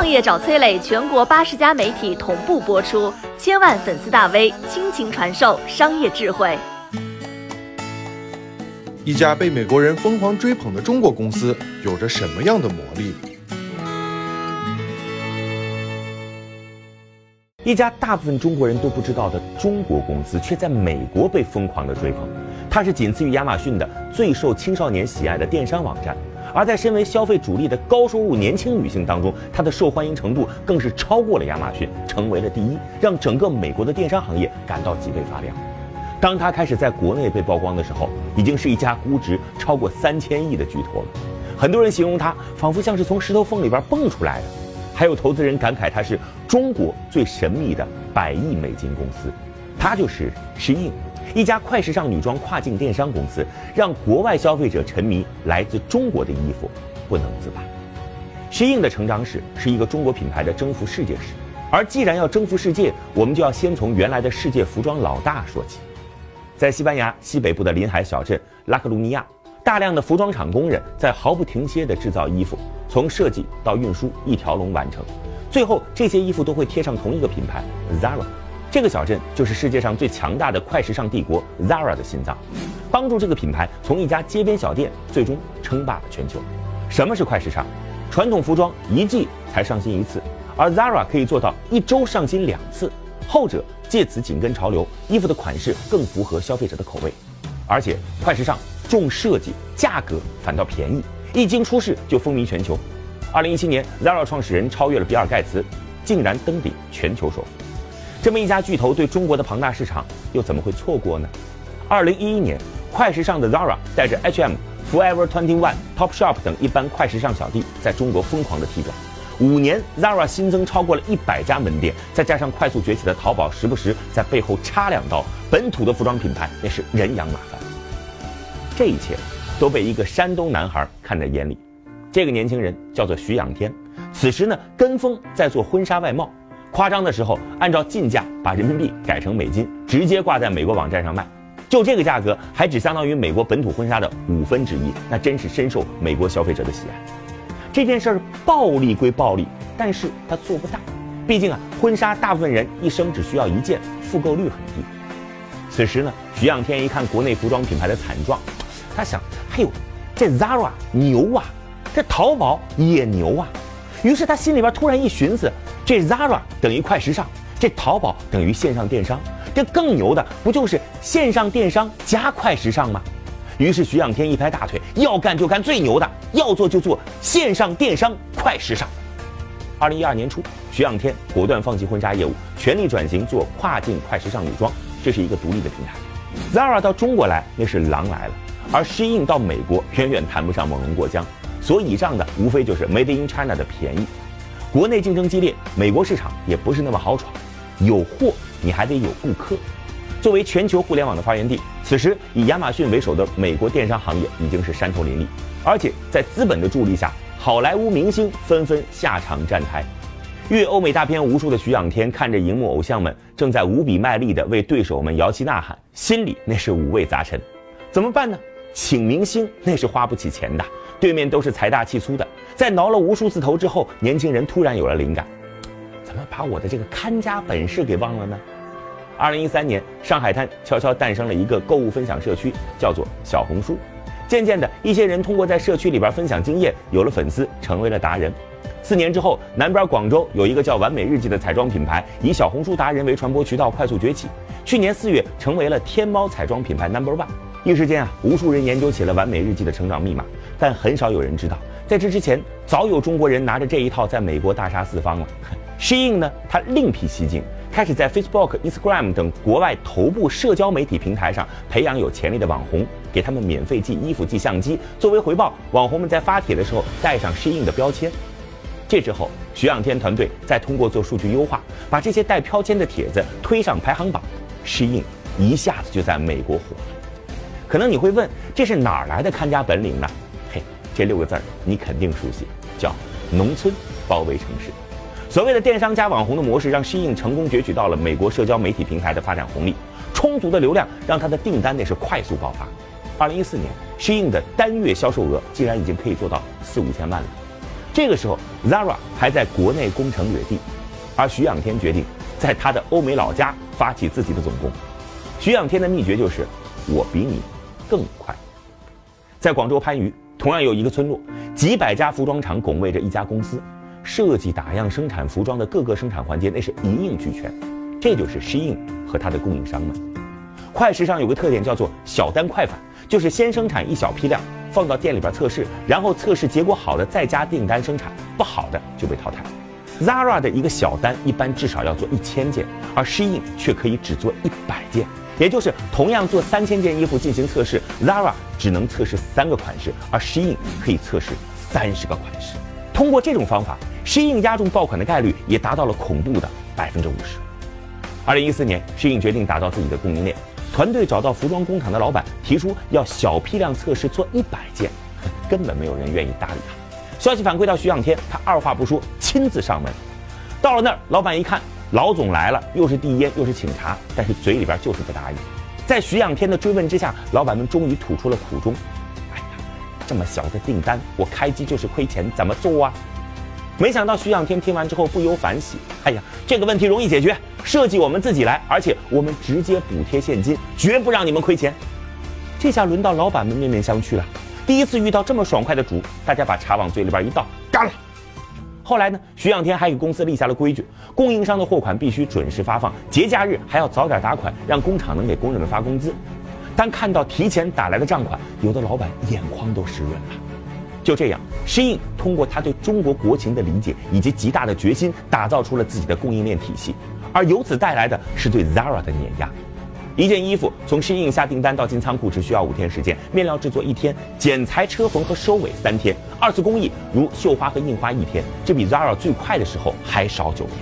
创业找崔磊，全国八十家媒体同步播出，千万粉丝大 V 倾情传授商业智慧。一家被美国人疯狂追捧的中国公司，有着什么样的魔力？一家大部分中国人都不知道的中国公司，却在美国被疯狂的追捧。它是仅次于亚马逊的最受青少年喜爱的电商网站，而在身为消费主力的高收入年轻女性当中，它的受欢迎程度更是超过了亚马逊，成为了第一，让整个美国的电商行业感到脊背发凉。当它开始在国内被曝光的时候，已经是一家估值超过三千亿的巨头了。很多人形容它仿佛像是从石头缝里边蹦出来的，还有投资人感慨它是中国最神秘的百亿美金公司。它就是十亿一家快时尚女装跨境电商公司，让国外消费者沉迷来自中国的衣服不能自拔。Shein 的成长史是一个中国品牌的征服世界史，而既然要征服世界，我们就要先从原来的世界服装老大说起。在西班牙西北部的临海小镇拉克鲁尼亚，大量的服装厂工人在毫不停歇地制造衣服，从设计到运输一条龙完成。最后，这些衣服都会贴上同一个品牌 Zara。这个小镇就是世界上最强大的快时尚帝国 Zara 的心脏，帮助这个品牌从一家街边小店最终称霸了全球。什么是快时尚？传统服装一季才上新一次，而 Zara 可以做到一周上新两次。后者借此紧跟潮流，衣服的款式更符合消费者的口味，而且快时尚重设计，价格反倒便宜，一经出世就风靡全球。二零一七年，Zara 创始人超越了比尔盖茨，竟然登顶全球首富。这么一家巨头对中国的庞大市场又怎么会错过呢？二零一一年，快时尚的 Zara 带着 H&M、Forever Twenty One、Topshop 等一般快时尚小弟在中国疯狂的踢馆。五年，Zara 新增超过了一百家门店，再加上快速崛起的淘宝，时不时在背后插两刀，本土的服装品牌那是人仰马翻。这一切都被一个山东男孩看在眼里，这个年轻人叫做徐仰天，此时呢跟风在做婚纱外贸，夸张的时候按照进价把人民币改成美金，直接挂在美国网站上卖，就这个价格还只相当于美国本土婚纱的五分之一，那真是深受美国消费者的喜爱。这件事儿暴利归暴利，但是他做不大，毕竟啊，婚纱大部分人一生只需要一件，复购率很低。此时呢，徐仰天一看国内服装品牌的惨状，他想，哎呦，这 Zara 牛啊，这淘宝也牛啊，于是他心里边突然一寻思，这 Zara 等于快时尚，这淘宝等于线上电商，这更牛的不就是线上电商加快时尚吗？于是徐仰天一拍大腿，要干就干最牛的，要做就做线上电商快时尚。二零一二年初，徐仰天果断放弃婚纱业务，全力转型做跨境快时尚女装，这是一个独立的平台。Zara 到中国来那是狼来了，而 Shein 到美国远远谈不上猛龙过江，所倚仗的无非就是 Made in China 的便宜。国内竞争激烈，美国市场也不是那么好闯，有货你还得有顾客。作为全球互联网的发源地，此时以亚马逊为首的美国电商行业已经是山头林立，而且在资本的助力下，好莱坞明星纷纷下场站台。阅欧美大片无数的徐仰天看着荧幕偶像们正在无比卖力地为对手们摇旗呐喊，心里那是五味杂陈。怎么办呢？请明星那是花不起钱的，对面都是财大气粗的。在挠了无数次头之后，年轻人突然有了灵感：怎么把我的这个看家本事给忘了呢？二零一三年，上海滩悄悄诞生了一个购物分享社区，叫做小红书。渐渐的，一些人通过在社区里边分享经验，有了粉丝，成为了达人。四年之后，南边广州有一个叫完美日记的彩妆品牌，以小红书达人为传播渠道，快速崛起。去年四月，成为了天猫彩妆品牌 Number One。一时间啊，无数人研究起了完美日记的成长密码，但很少有人知道，在这之前，早有中国人拿着这一套在美国大杀四方了。Shin 呢，它另辟蹊径。开始在 Facebook、Instagram 等国外头部社交媒体平台上培养有潜力的网红，给他们免费寄衣服、寄相机。作为回报，网红们在发帖的时候带上 Shein 的标签。这之后，徐仰天团队再通过做数据优化，把这些带标签的帖子推上排行榜，Shein 一下子就在美国火了。可能你会问，这是哪儿来的看家本领呢？这六个字儿你肯定熟悉，叫农村包围城市。所谓的电商加网红的模式，让 Shein 成功攫取到了美国社交媒体平台的发展红利。充足的流量让它的订单那是快速爆发。二零一四年，Shein 的单月销售额竟然已经可以做到四五千万了。这个时候，Zara 还在国内攻城略地，而徐仰天决定在他的欧美老家发起自己的总攻。徐仰天的秘诀就是我比你更快。在广州番禺，同样有一个村落，几百家服装厂拱卫着一家公司，设计、打样、生产服装的各个生产环节那是一应俱全。这就是 Shein 和它的供应商们。快时尚有个特点叫做小单快返，就是先生产一小批量放到店里边测试，然后测试结果好的再加订单生产，不好的就被淘汰。Zara 的一个小单一般至少要做一千件，而 Shein 却可以只做一百件，也就是同样做三千件衣服进行测试，Zara 只能测试三个款式，而 Shein 可以测试三十个款式。通过这种方法，Shein 压中爆款的概率也达到了恐怖的百分之五十。二零一四年，Shein 决定打造自己的供应链。团队找到服装工厂的老板，提出要小批量测试做一百件，根本没有人愿意搭理他。消息反馈到徐仰天，他二话不说亲自上门。到了那儿，老板一看老总来了，又是递烟又是请茶，但是嘴里边就是不答应。在徐仰天的追问之下，老板们终于吐出了苦衷：“哎呀，这么小的订单，我开机就是亏钱，怎么做啊？”没想到徐仰天听完之后不由反喜：“哎呀，这个问题容易解决。”设计我们自己来，而且我们直接补贴现金，绝不让你们亏钱。这下轮到老板们面面相觑了。第一次遇到这么爽快的主，大家把茶往嘴里边一倒，后来呢，徐仰天还给公司立下了规矩：供应商的货款必须准时发放，节假日还要早点打款，让工厂能给工人们发工资。但看到提前打来的账款，有的老板眼眶都湿润了。就这样，Shein 通过他对中国国情的理解以及极大的决心，打造出了自己的供应链体系。而由此带来的是对 Zara 的碾压。一件衣服从适应下订单到进仓库只需要五天时间，面料制作一天，剪裁、车缝和收尾三天，二次工艺如绣花和印花一天，这比 Zara 最快的时候还少九天。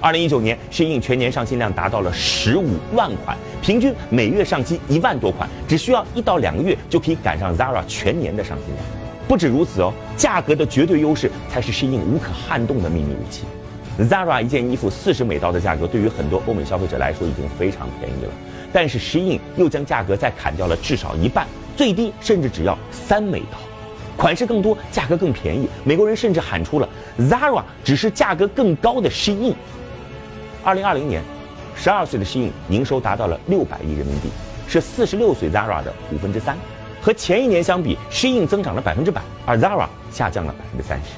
二零一九年适应全年上新量达到了十五万款，平均每月上新一万多款，只需要一到两个月就可以赶上 Zara 全年的上新量。不止如此哦，价格的绝对优势才是适应无可撼动的秘密武器。Zara 一件衣服四十美刀的价格，对于很多欧美消费者来说已经非常便宜了。但是 Shein 又将价格再砍掉了至少一半，最低甚至只要三美刀。款式更多，价格更便宜。美国人甚至喊出了 Zara 只是价格更高的 Shein。二零二零年，十二岁的 Shein 营收达到了六百亿人民币，是四十六岁 Zara 的五分之三。和前一年相比，Shein 增长了百分之百，而 Zara 下降了百分之三十。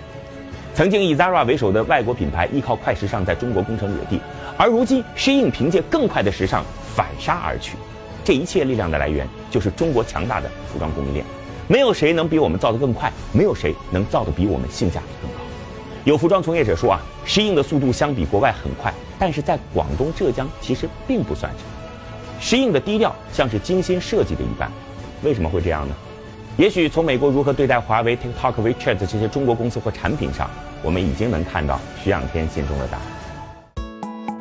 曾经以 Zara 为首的外国品牌依靠快时尚在中国攻城略地，而如今 Shein 凭借更快的时尚反杀而去。这一切力量的来源就是中国强大的服装供应链。没有谁能比我们造得更快，没有谁能造得比我们性价比更高。有服装从业者说啊适应的速度相比国外很快，但是在广东、浙江其实并不算什么。适应的低调像是精心设计的一般，为什么会这样呢？也许从美国如何对待华为、TikTok、WeChat 这些中国公司或产品上，我们已经能看到徐仰天心中的答案。